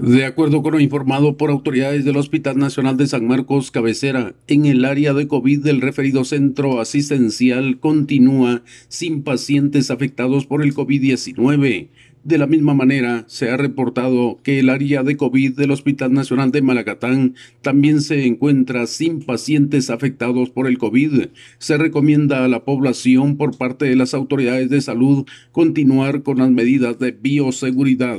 De acuerdo con lo informado por autoridades del Hospital Nacional de San Marcos Cabecera, en el área de COVID del referido centro asistencial continúa sin pacientes afectados por el COVID-19. De la misma manera, se ha reportado que el área de COVID del Hospital Nacional de Malacatán también se encuentra sin pacientes afectados por el COVID. Se recomienda a la población por parte de las autoridades de salud continuar con las medidas de bioseguridad.